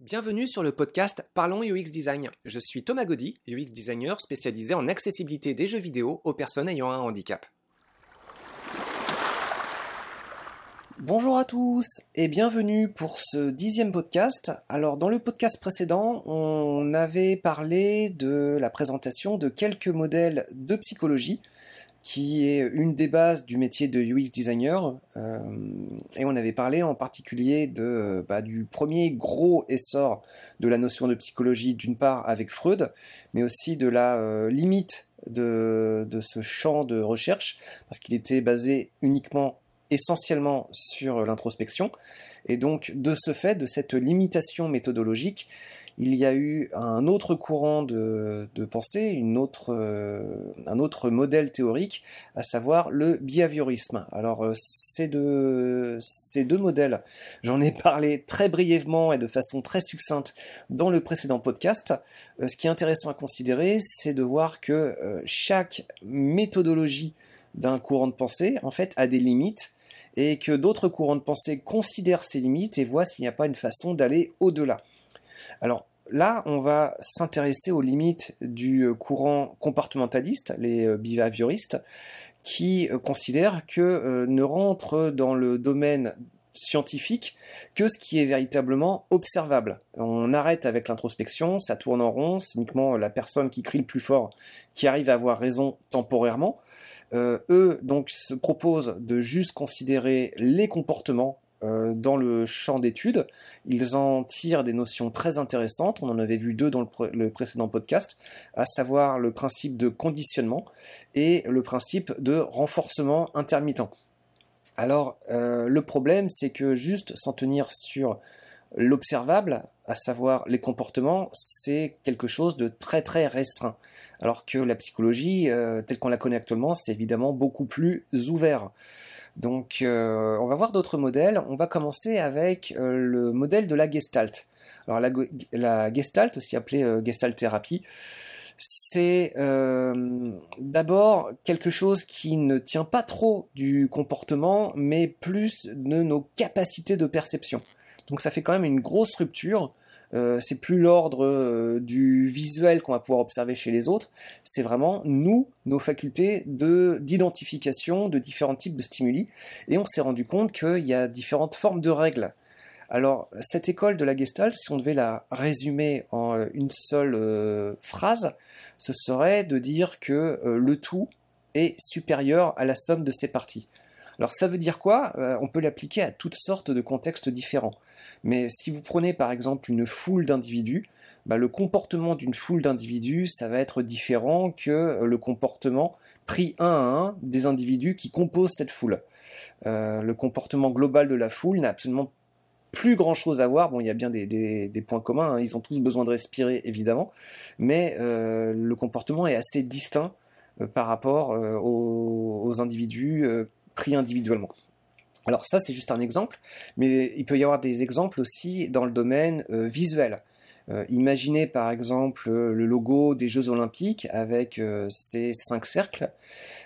Bienvenue sur le podcast Parlons UX Design. Je suis Thomas Gaudy, UX designer spécialisé en accessibilité des jeux vidéo aux personnes ayant un handicap. Bonjour à tous et bienvenue pour ce dixième podcast. Alors dans le podcast précédent, on avait parlé de la présentation de quelques modèles de psychologie qui est une des bases du métier de UX designer. Euh, et on avait parlé en particulier de, bah, du premier gros essor de la notion de psychologie, d'une part avec Freud, mais aussi de la euh, limite de, de, ce champ de recherche, parce qu'il était basé uniquement, essentiellement sur l'introspection. Et donc, de ce fait, de cette limitation méthodologique, il y a eu un autre courant de, pensée, euh, un autre modèle théorique, à savoir le behaviorisme. Alors euh, ces, deux, modèles, j'en ai parlé très brièvement et de façon très succincte dans le précédent podcast. Euh, ce qui est intéressant à considérer, c'est de voir que chaque méthodologie d'un courant de pensée, en fait, a des limites et que d'autres courants de pensée considèrent ces limites et voient s'il n'y a pas une façon d'aller au-delà. Là, on va s'intéresser aux limites du euh, courant comportementaliste, les euh, behavioristes, qui euh, considèrent que ne rentre dans le domaine scientifique que ce qui est véritablement observable. On arrête avec l'introspection, ça tourne en rond, c'est uniquement la personne qui crie le plus fort qui arrive à avoir raison temporairement. eux donc se proposent de juste considérer les comportements dans le champ d'études. Ils en tirent des notions très intéressantes. On en avait vu deux dans le, précédent podcast, à savoir le principe de conditionnement et le principe de renforcement intermittent. Alors, euh, le problème, c'est que juste s'en tenir sur l'observable, à savoir les comportements, c'est quelque chose de très très restreint. Alors que la psychologie, euh, telle qu'on la connaît actuellement, c'est évidemment beaucoup plus ouvert. Donc euh, on va voir d'autres modèles. On va commencer avec euh, le modèle de la Gestalt. Alors la, Gestalt, aussi appelée euh, Gestalt thérapie, c'est d'abord quelque chose qui ne tient pas trop du comportement, mais plus de nos capacités de perception. Donc ça fait quand même une grosse rupture euh, c'est plus l'ordre euh, du visuel qu'on va pouvoir observer chez les autres, c'est vraiment nous, nos facultés de d'identification de différents types de stimuli, et on s'est rendu compte qu'il y a différentes formes de règles. Alors, cette école de la Gestalt, si on devait la résumer en euh, une seule phrase, ce serait de dire que le tout est supérieur à la somme de ses parties. Alors ça veut dire quoi? On peut l'appliquer à toutes sortes de contextes différents. Mais si vous prenez par exemple une foule d'individus, bah, le comportement d'une foule d'individus, ça va être différent que le comportement pris un à un des individus qui composent cette foule. Euh, le comportement global de la foule n'a absolument plus grand chose à voir. Bon, il y a bien des, points communs, hein. ils ont tous besoin de respirer évidemment, mais euh, le comportement est assez distinct euh, par rapport aux, individus individuellement. Alors ça, c'est juste un exemple, mais il peut y avoir des exemples aussi dans le domaine euh, visuel. Euh, imaginez par exemple le logo des Jeux Olympiques avec euh, ces cinq cercles.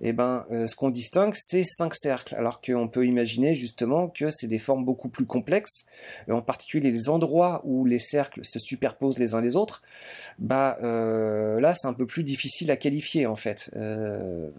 Eh ben, ce qu'on distingue, c'est cinq cercles, alors qu'on peut imaginer justement que c'est des formes beaucoup plus complexes, en particulier les endroits où les cercles se superposent les uns les autres. Bah là, c'est un peu plus difficile à qualifier en fait.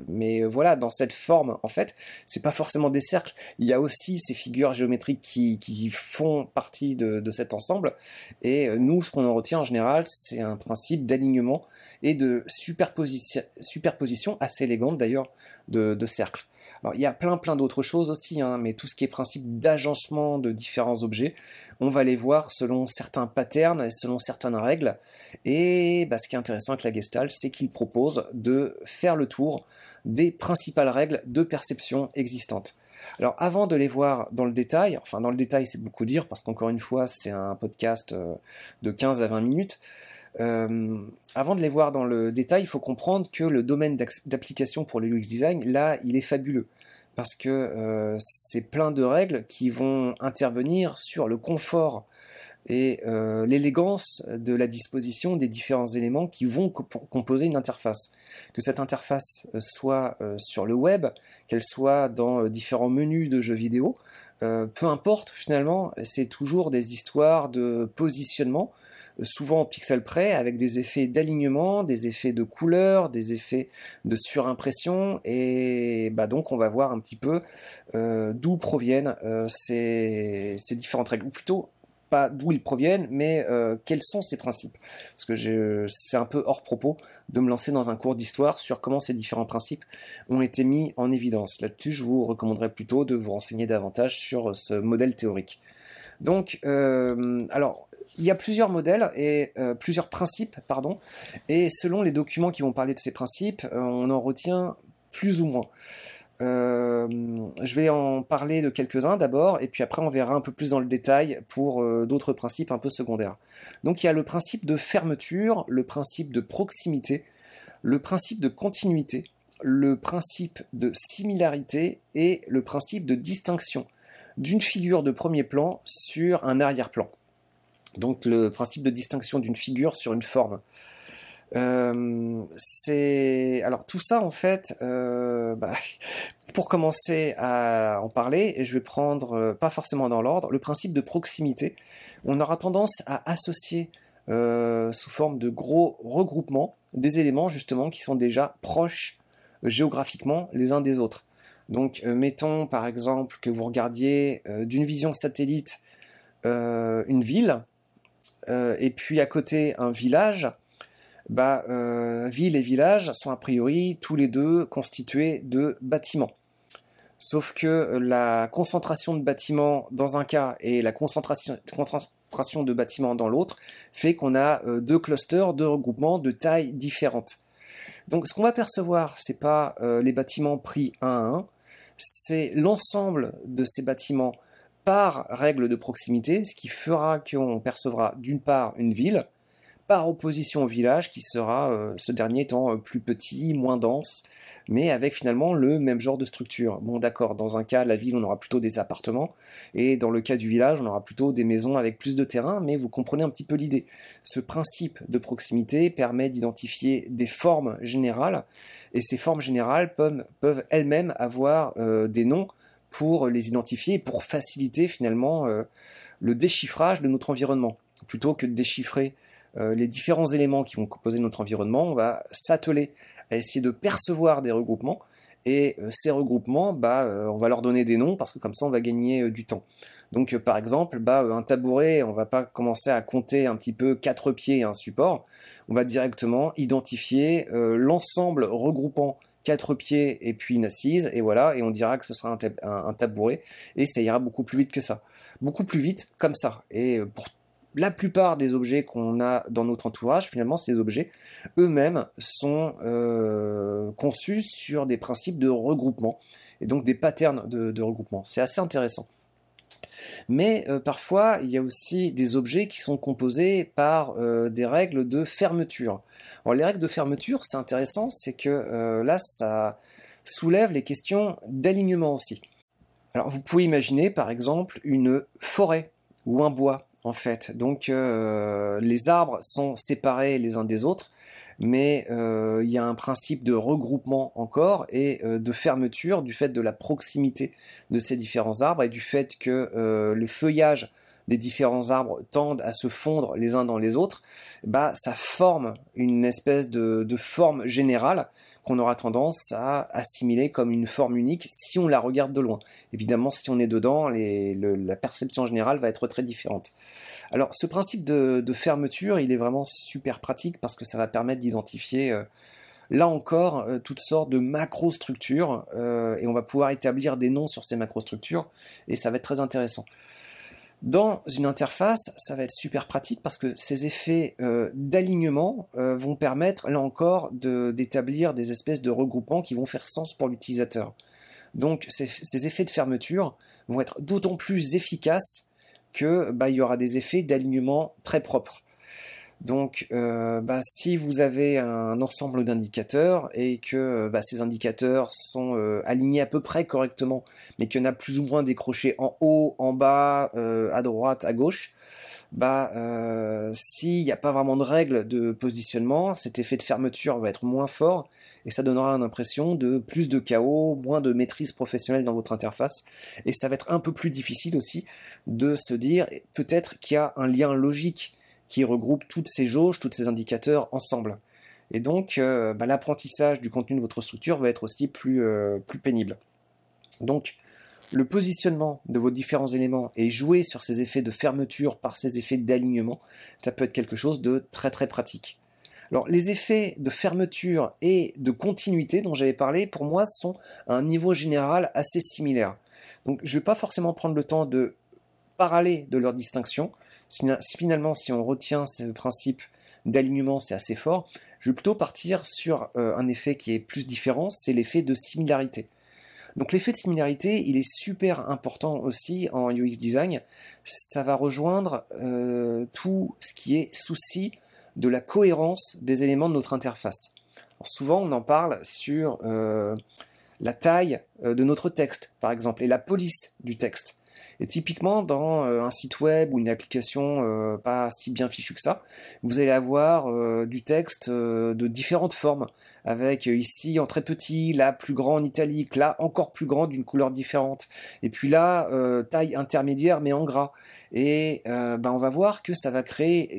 mais voilà, dans cette forme, en fait, c'est pas forcément des cercles. Il y a aussi ces figures géométriques qui, font partie de, de cet ensemble. Et nous, ce qu'on on retient en général, c'est un principe d'alignement et de superposition, superposition assez élégante d'ailleurs de, cercles. Alors il y a plein plein d'autres choses aussi, hein, mais tout ce qui est principe d'agencement de différents objets, on va les voir selon certains patterns et selon certaines règles. Et bah, ce qui est intéressant avec la Gestalt, c'est qu'il propose de faire le tour des principales règles de perception existantes. Alors avant de les voir dans le détail, enfin dans le détail c'est beaucoup dire parce qu'encore une fois c'est un podcast euh, de 15 à 20 minutes, euh, avant de les voir dans le détail, il faut comprendre que le domaine d'application pour le UX design, là, il est fabuleux. Parce que euh, c'est plein de règles qui vont intervenir sur le confort et euh, l'élégance de la disposition des différents éléments qui vont composer une interface. Que cette interface euh, soit euh, sur le web, qu'elle soit dans différents menus de jeux vidéo, peu importe finalement, c'est toujours des histoires de positionnement, souvent en pixel près, avec des effets d'alignement, des effets de couleur, des effets de surimpression, et bah donc on va voir un petit peu d'où proviennent ces, ces différentes règles, ou plutôt pas d'où ils proviennent, mais euh, quels sont ces principes? Parce que c'est un peu hors propos de me lancer dans un cours d'histoire sur comment ces différents principes ont été mis en évidence. Là-dessus, je vous recommanderais plutôt de vous renseigner davantage sur ce modèle théorique. Donc, euh, alors, il y a plusieurs modèles et euh, plusieurs principes, pardon, et selon les documents qui vont parler de ces principes, on en retient plus ou moins. Euh, je vais en parler de quelques-uns d'abord, et puis après on verra un peu plus dans le détail pour euh, d'autres principes un peu secondaires. Donc il y a le principe de fermeture, le principe de proximité, le principe de continuité, le principe de similarité et le principe de distinction d'une figure de premier plan sur un arrière-plan. Donc le principe de distinction d'une figure sur une forme. Euh, c'est alors tout ça en fait. Euh, bah, pour commencer à en parler, et je vais prendre euh, pas forcément dans l'ordre le principe de proximité. On aura tendance à associer sous forme de gros regroupements des éléments justement qui sont déjà proches géographiquement les uns des autres. Donc mettons par exemple que vous regardiez d'une vision satellite une ville et puis à côté un village bah, euh, ville et village sont a priori tous les deux constitués de bâtiments. Sauf que la concentration de bâtiments dans un cas et la concentration, de bâtiments dans l'autre fait qu'on a euh, deux clusters, deux regroupements de tailles différentes. Donc ce qu'on va percevoir, c'est pas euh, les bâtiments pris un à un, c'est l'ensemble de ces bâtiments par règle de proximité, ce qui fera qu'on percevra d'une part une ville, par opposition au village qui sera euh, ce dernier étant euh, plus petit, moins dense, mais avec finalement le même genre de structure. Bon d'accord, dans un cas, la ville, on aura plutôt des appartements, et dans le cas du village, on aura plutôt des maisons avec plus de terrain, mais vous comprenez un petit peu l'idée. Ce principe de proximité permet d'identifier des formes générales, et ces formes générales peuvent, elles-mêmes avoir euh, des noms pour les identifier, pour faciliter finalement le déchiffrage de notre environnement. Plutôt que de déchiffrer les différents éléments qui vont composer notre environnement, on va s'atteler à essayer de percevoir des regroupements. Et euh, ces regroupements, bah, euh, on va leur donner des noms parce que comme ça, on va gagner du temps. Donc, par exemple, bah, un tabouret, on va pas commencer à compter un petit peu quatre pieds et un support. On va directement identifier l'ensemble regroupant quatre pieds et puis une assise, et voilà, et on dira que ce sera un, tabouret, et ça ira beaucoup plus vite que ça. Beaucoup plus vite comme ça. Et pour la plupart des objets qu'on a dans notre entourage, finalement, ces objets eux-mêmes sont euh, conçus sur des principes de regroupement et donc des patterns de, regroupement. C'est assez intéressant. Mais euh, parfois, il y a aussi des objets qui sont composés par euh, des règles de fermeture. Alors, les règles de fermeture, c'est intéressant, c'est que là, ça soulève les questions d'alignement aussi. Alors, vous pouvez imaginer, par exemple, une forêt ou un bois en fait. Donc euh, les arbres sont séparés les uns des autres, mais euh, il y a un principe de regroupement encore et euh, de fermeture du fait de la proximité de ces différents arbres et du fait que le feuillage des différents arbres tendent à se fondre les uns dans les autres, bah ça forme une espèce de, forme générale qu'on aura tendance à assimiler comme une forme unique si on la regarde de loin. Évidemment, si on est dedans, la perception générale va être très différente. Alors, ce principe de, fermeture, il est vraiment super pratique parce que ça va permettre d'identifier euh, là encore euh, toutes sortes de macrostructures euh, et on va pouvoir établir des noms sur ces macrostructures et ça va être très intéressant. Dans une interface, ça va être super pratique parce que ces effets euh, d'alignement euh, vont permettre, là encore, d'établir des espèces de regroupements qui vont faire sens pour l'utilisateur. Donc ces, effets de fermeture vont être d'autant plus efficaces que bah, il y aura des effets d'alignement très propres. Donc, euh, bah, si vous avez un ensemble d'indicateurs et que bah, ces indicateurs sont euh, alignés à peu près correctement, mais qu'il y en a plus ou moins décroché en haut, en bas, euh, à droite, à gauche, bah, euh, s'il n'y a pas vraiment de règle de positionnement, cet effet de fermeture va être moins fort et ça donnera une impression de plus de chaos, moins de maîtrise professionnelle dans votre interface. Et ça va être un peu plus difficile aussi de se dire peut-être qu'il y a un lien logique qui regroupe toutes ces jauges, tous ces indicateurs ensemble. Et donc, euh, bah, l'apprentissage du contenu de votre structure va être aussi plus, euh, plus pénible. Donc, le positionnement de vos différents éléments et jouer sur ces effets de fermeture par ces effets d'alignement, ça peut être quelque chose de très très pratique. Alors les effets de fermeture et de continuité dont j'avais parlé, pour moi, sont à un niveau général assez similaire. Donc je ne vais pas forcément prendre le temps de parler de leur distinction. Finalement, si on retient ce principe d'alignement, c'est assez fort. Je vais plutôt partir sur euh, un effet qui est plus différent, c'est l'effet de similarité. Donc l'effet de similarité, il est super important aussi en UX design. Ça va rejoindre euh, tout ce qui est souci de la cohérence des éléments de notre interface. souvent, on en parle sur euh, la taille de notre texte, par exemple, et la police du texte. Et typiquement, dans euh, un site web ou une application euh, pas si bien fichue que ça, vous allez avoir euh, du texte de différentes formes, avec ici en très petit, là plus grand en italique, là encore plus grand d'une couleur différente, et puis là taille intermédiaire mais en gras. Et ben, on va voir que ça va créer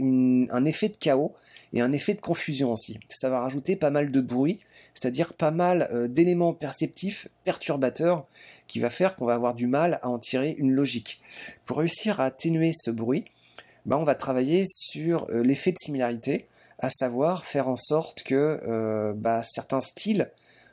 un effet de chaos et un effet de confusion aussi. Ça va rajouter pas mal de bruit, c'est-à-dire pas mal d'éléments perceptifs perturbateurs qui va faire qu'on va avoir du mal à en tirer une logique. Pour réussir à atténuer ce bruit, ben on va travailler sur euh, l'effet de similarité, à savoir faire en sorte que euh, bah, certains styles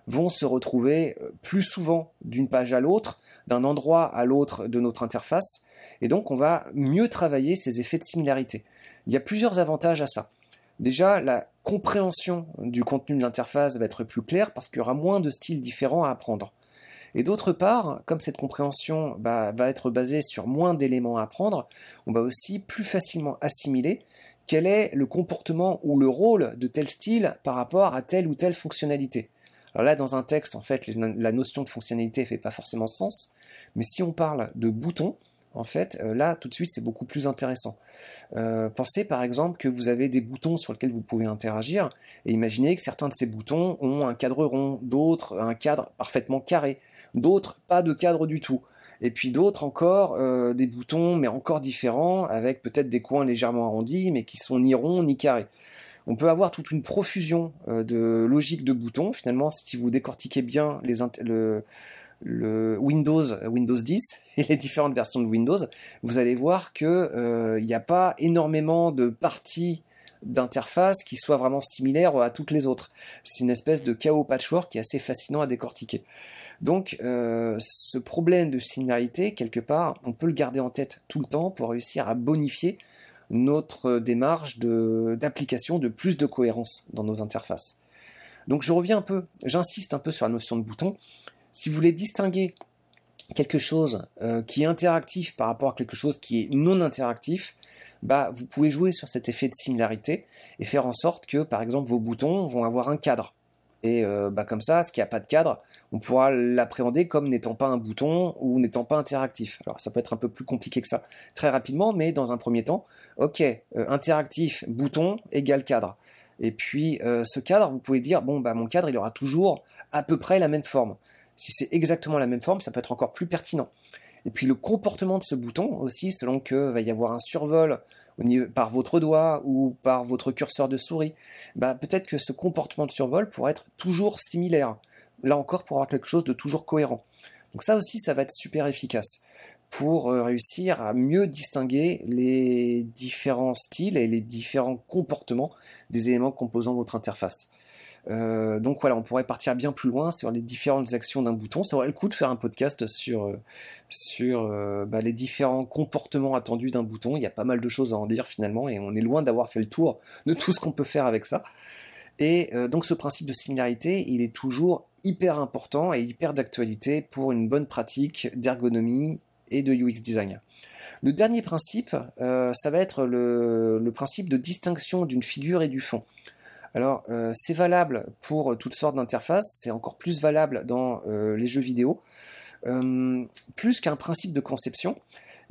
vont se retrouver euh, plus souvent d'une page à l'autre, d'un endroit à l'autre de notre interface, et donc on va mieux travailler ces effets de similarité. Il y a plusieurs avantages à ça. Déjà, la compréhension du contenu de l'interface va être plus claire parce qu'il y aura moins de styles différents à apprendre. Et d'autre part, comme cette compréhension bah, va être basée sur moins d'éléments à apprendre, on va aussi plus facilement assimiler quel est le comportement ou le rôle de tel style par rapport à telle ou telle fonctionnalité. Alors là, dans un texte, en fait, la notion de fonctionnalité ne fait pas forcément sens, mais si on parle de boutons, en fait, euh, là, tout de suite, c'est beaucoup plus intéressant. Euh, pensez par exemple que vous avez des boutons sur lesquels vous pouvez interagir, et imaginez que certains de ces boutons ont un cadre rond, d'autres un cadre parfaitement carré, d'autres pas de cadre du tout. Et puis d'autres encore euh, des boutons, mais encore différents, avec peut-être des coins légèrement arrondis, mais qui sont ni ronds ni carrés on peut avoir toute une profusion de logiques de boutons. Finalement, si vous décortiquez bien les, le, le Windows, Windows 10 et les différentes versions de Windows, vous allez voir que euh, n'y a pas énormément de parties d'interface qui soient vraiment similaires à toutes les autres. C'est une espèce de chaos patchwork qui est assez fascinant à décortiquer. Donc euh, ce problème de similarité, quelque part, on peut le garder en tête tout le temps pour réussir à bonifier notre démarche d'application de plus de cohérence dans nos interfaces. Donc je reviens un peu, j'insiste un peu sur la notion de bouton. Si vous voulez distinguer quelque chose euh, qui est interactif par rapport à quelque chose qui est non interactif, bah, vous pouvez jouer sur cet effet de similarité et faire en sorte que, par exemple, vos boutons vont avoir un cadre. Et euh, bah, comme ça, ce qui n'a pas de cadre, on pourra l'appréhender comme n'étant pas un bouton ou n'étant pas interactif. Alors ça peut être un peu plus compliqué que ça très rapidement, mais dans un premier temps, ok, euh, interactif, bouton égale cadre. Et puis ce cadre, vous pouvez dire, bon, bah, mon cadre, il aura toujours à peu près la même forme. Si c'est exactement la même forme, ça peut être encore plus pertinent. Et puis le comportement de ce bouton aussi, selon que va y avoir un survol par votre doigt ou par votre curseur de souris, bah, peut-être que ce comportement de survol pourrait être toujours similaire. Là encore, pour avoir quelque chose de toujours cohérent. Donc ça aussi, ça va être super efficace pour euh, réussir à mieux distinguer les différents styles et les différents comportements des éléments composant votre interface. Euh, donc voilà, on pourrait partir bien plus loin sur les différentes actions d'un bouton. Ça aurait le coup de faire un podcast sur, euh, sur euh, bah, les différents comportements attendus d'un bouton. Il y a pas mal de choses à en dire finalement et on est loin d'avoir fait le tour de tout ce qu'on peut faire avec ça. Et donc ce principe de similarité, il est toujours hyper important et hyper d'actualité pour une bonne pratique d'ergonomie et de UX design. Le dernier principe, ça va être le principe de distinction d'une figure et du fond. Alors, euh, c'est valable pour toutes sortes d'interfaces, c'est encore plus valable dans euh, les jeux vidéo. Euh, plus qu'un principe de conception,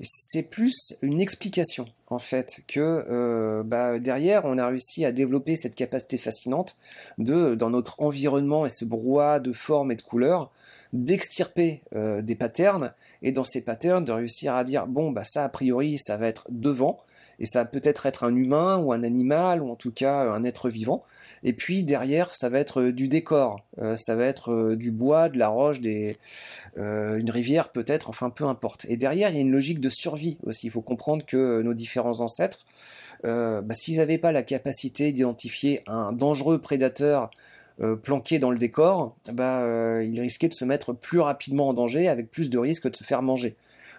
c'est plus une explication en fait que euh, bah, derrière on a réussi à développer cette capacité fascinante de dans notre environnement et ce brouhaha de formes et de couleurs d'extirper euh, des patterns et dans ces patterns de réussir à dire bon bah ça a priori ça va être devant et ça va peut-être être un humain ou un animal ou en tout cas un être vivant et puis derrière, ça va être euh, du décor, euh, ça va être euh, du bois, de la roche, une rivière peut-être, enfin peu importe. Et derrière, il y a une logique de survie aussi. Il faut comprendre que nos différents ancêtres, bah, s'ils n'avaient pas la capacité d'identifier un dangereux prédateur planqué dans le décor, bah, ils risquaient de se mettre plus rapidement en danger avec plus de risques de se faire manger.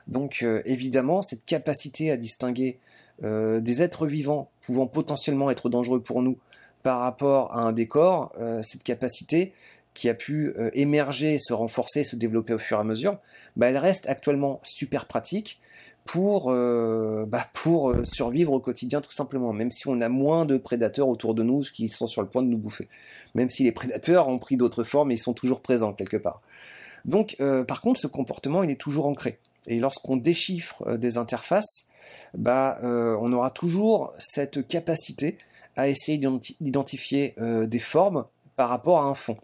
Donc évidemment, cette capacité à distinguer des êtres vivants pouvant potentiellement être dangereux pour nous par rapport à un décor, euh, cette capacité qui a pu euh, émerger, se renforcer, se développer au fur et à mesure, bah, elle reste actuellement super pratique pour, euh, bah, pour survivre au quotidien tout simplement, même si on a moins de prédateurs autour de nous qui sont sur le point de nous bouffer. Même si les prédateurs ont pris d'autres formes, ils sont toujours présents quelque part. Donc par contre, ce comportement, il est toujours ancré. Et lorsqu'on déchiffre des interfaces, bah, on aura toujours cette capacité à essayer d'identifier euh, des formes par rapport à un fond.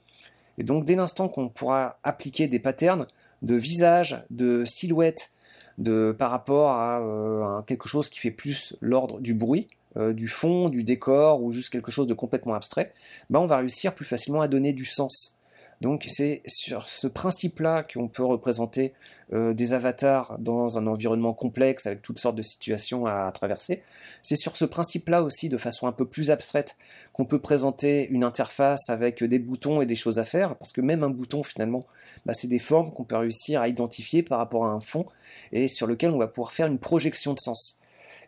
Et donc dès l'instant qu'on pourra appliquer des patterns de visage, de silhouette, de, par rapport à, euh, quelque chose qui fait plus l'ordre du bruit, euh, du fond, du décor ou juste quelque chose de complètement abstrait, ben on va réussir plus facilement à donner du sens donc c'est sur ce principe-là qu'on peut représenter euh, des avatars dans un environnement complexe avec toutes sortes de situations à, traverser. C'est sur ce principe-là aussi, de façon un peu plus abstraite, qu'on peut présenter une interface avec des boutons et des choses à faire, parce que même un bouton finalement, bah, c'est des formes qu'on peut réussir à identifier par rapport à un fond et sur lequel on va pouvoir faire une projection de sens.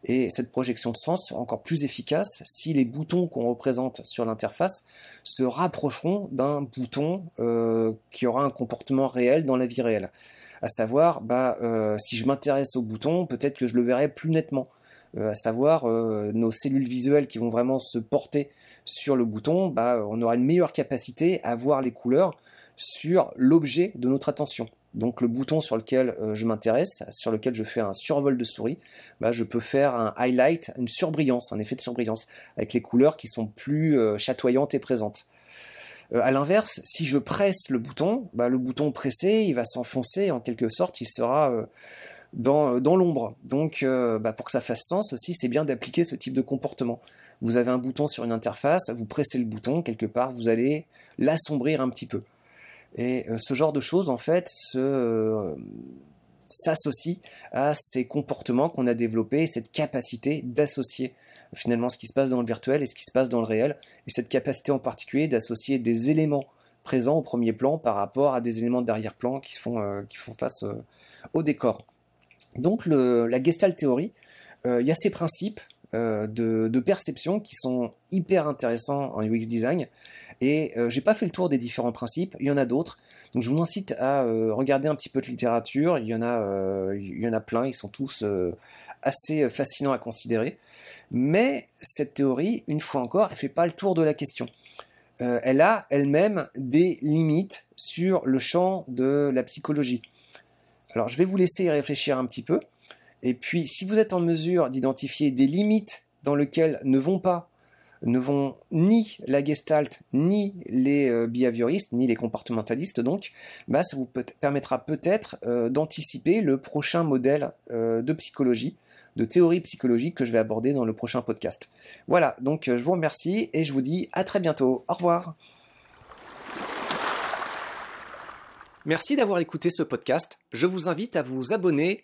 Et cette projection de sens sera encore plus efficace si les boutons qu'on représente sur l'interface se rapprocheront d'un bouton euh, qui aura un comportement réel dans la vie réelle. À savoir, bah, euh, si je m'intéresse au bouton, peut-être que je le verrai plus nettement. Euh, à savoir, nos cellules visuelles qui vont vraiment se porter sur le bouton, bah, on aura une meilleure capacité à voir les couleurs sur l'objet de notre attention donc le bouton sur lequel euh, je m'intéresse, sur lequel je fais un survol de souris, bah, je peux faire un highlight, une surbrillance, un effet de surbrillance, avec les couleurs qui sont plus euh, chatoyantes et présentes. Euh, à l'inverse, si je presse le bouton, bah, le bouton pressé, il va s'enfoncer, en quelque sorte, il sera dans, l'ombre. Donc bah, pour que ça fasse sens aussi, c'est bien d'appliquer ce type de comportement. Vous avez un bouton sur une interface, vous pressez le bouton, quelque part, vous allez l'assombrir un petit peu. Et euh, ce genre de choses, en fait, euh, s'associe à ces comportements qu'on a développés, cette capacité d'associer finalement ce qui se passe dans le virtuel et ce qui se passe dans le réel, et cette capacité en particulier d'associer des éléments présents au premier plan par rapport à des éléments d'arrière-plan qui font, euh, qui font face au décor. Donc la Gestalt théorie, il y a ces principes de, de, perception qui sont hyper intéressants en UX design et euh, j'ai pas fait le tour des différents principes, il y en a d'autres. Donc je vous incite à euh, regarder un petit peu de littérature, il y en a, euh, il y en a plein, ils sont tous assez fascinants à considérer. Mais cette théorie, une fois encore, elle fait pas le tour de la question. elle a elle-même des limites sur le champ de la psychologie. Alors je vais vous laisser y réfléchir un petit peu. Et puis si vous êtes en mesure d'identifier des limites dans lesquelles ne vont pas ne vont ni la gestalt, ni les euh, behavioristes, ni les comportementalistes donc, bah, ça vous permettra peut-être euh, d'anticiper le prochain modèle euh, de psychologie, de théorie psychologique que je vais aborder dans le prochain podcast. Voilà, donc je vous remercie et je vous dis à très bientôt. Au revoir. Merci d'avoir écouté ce podcast. Je vous invite à vous abonner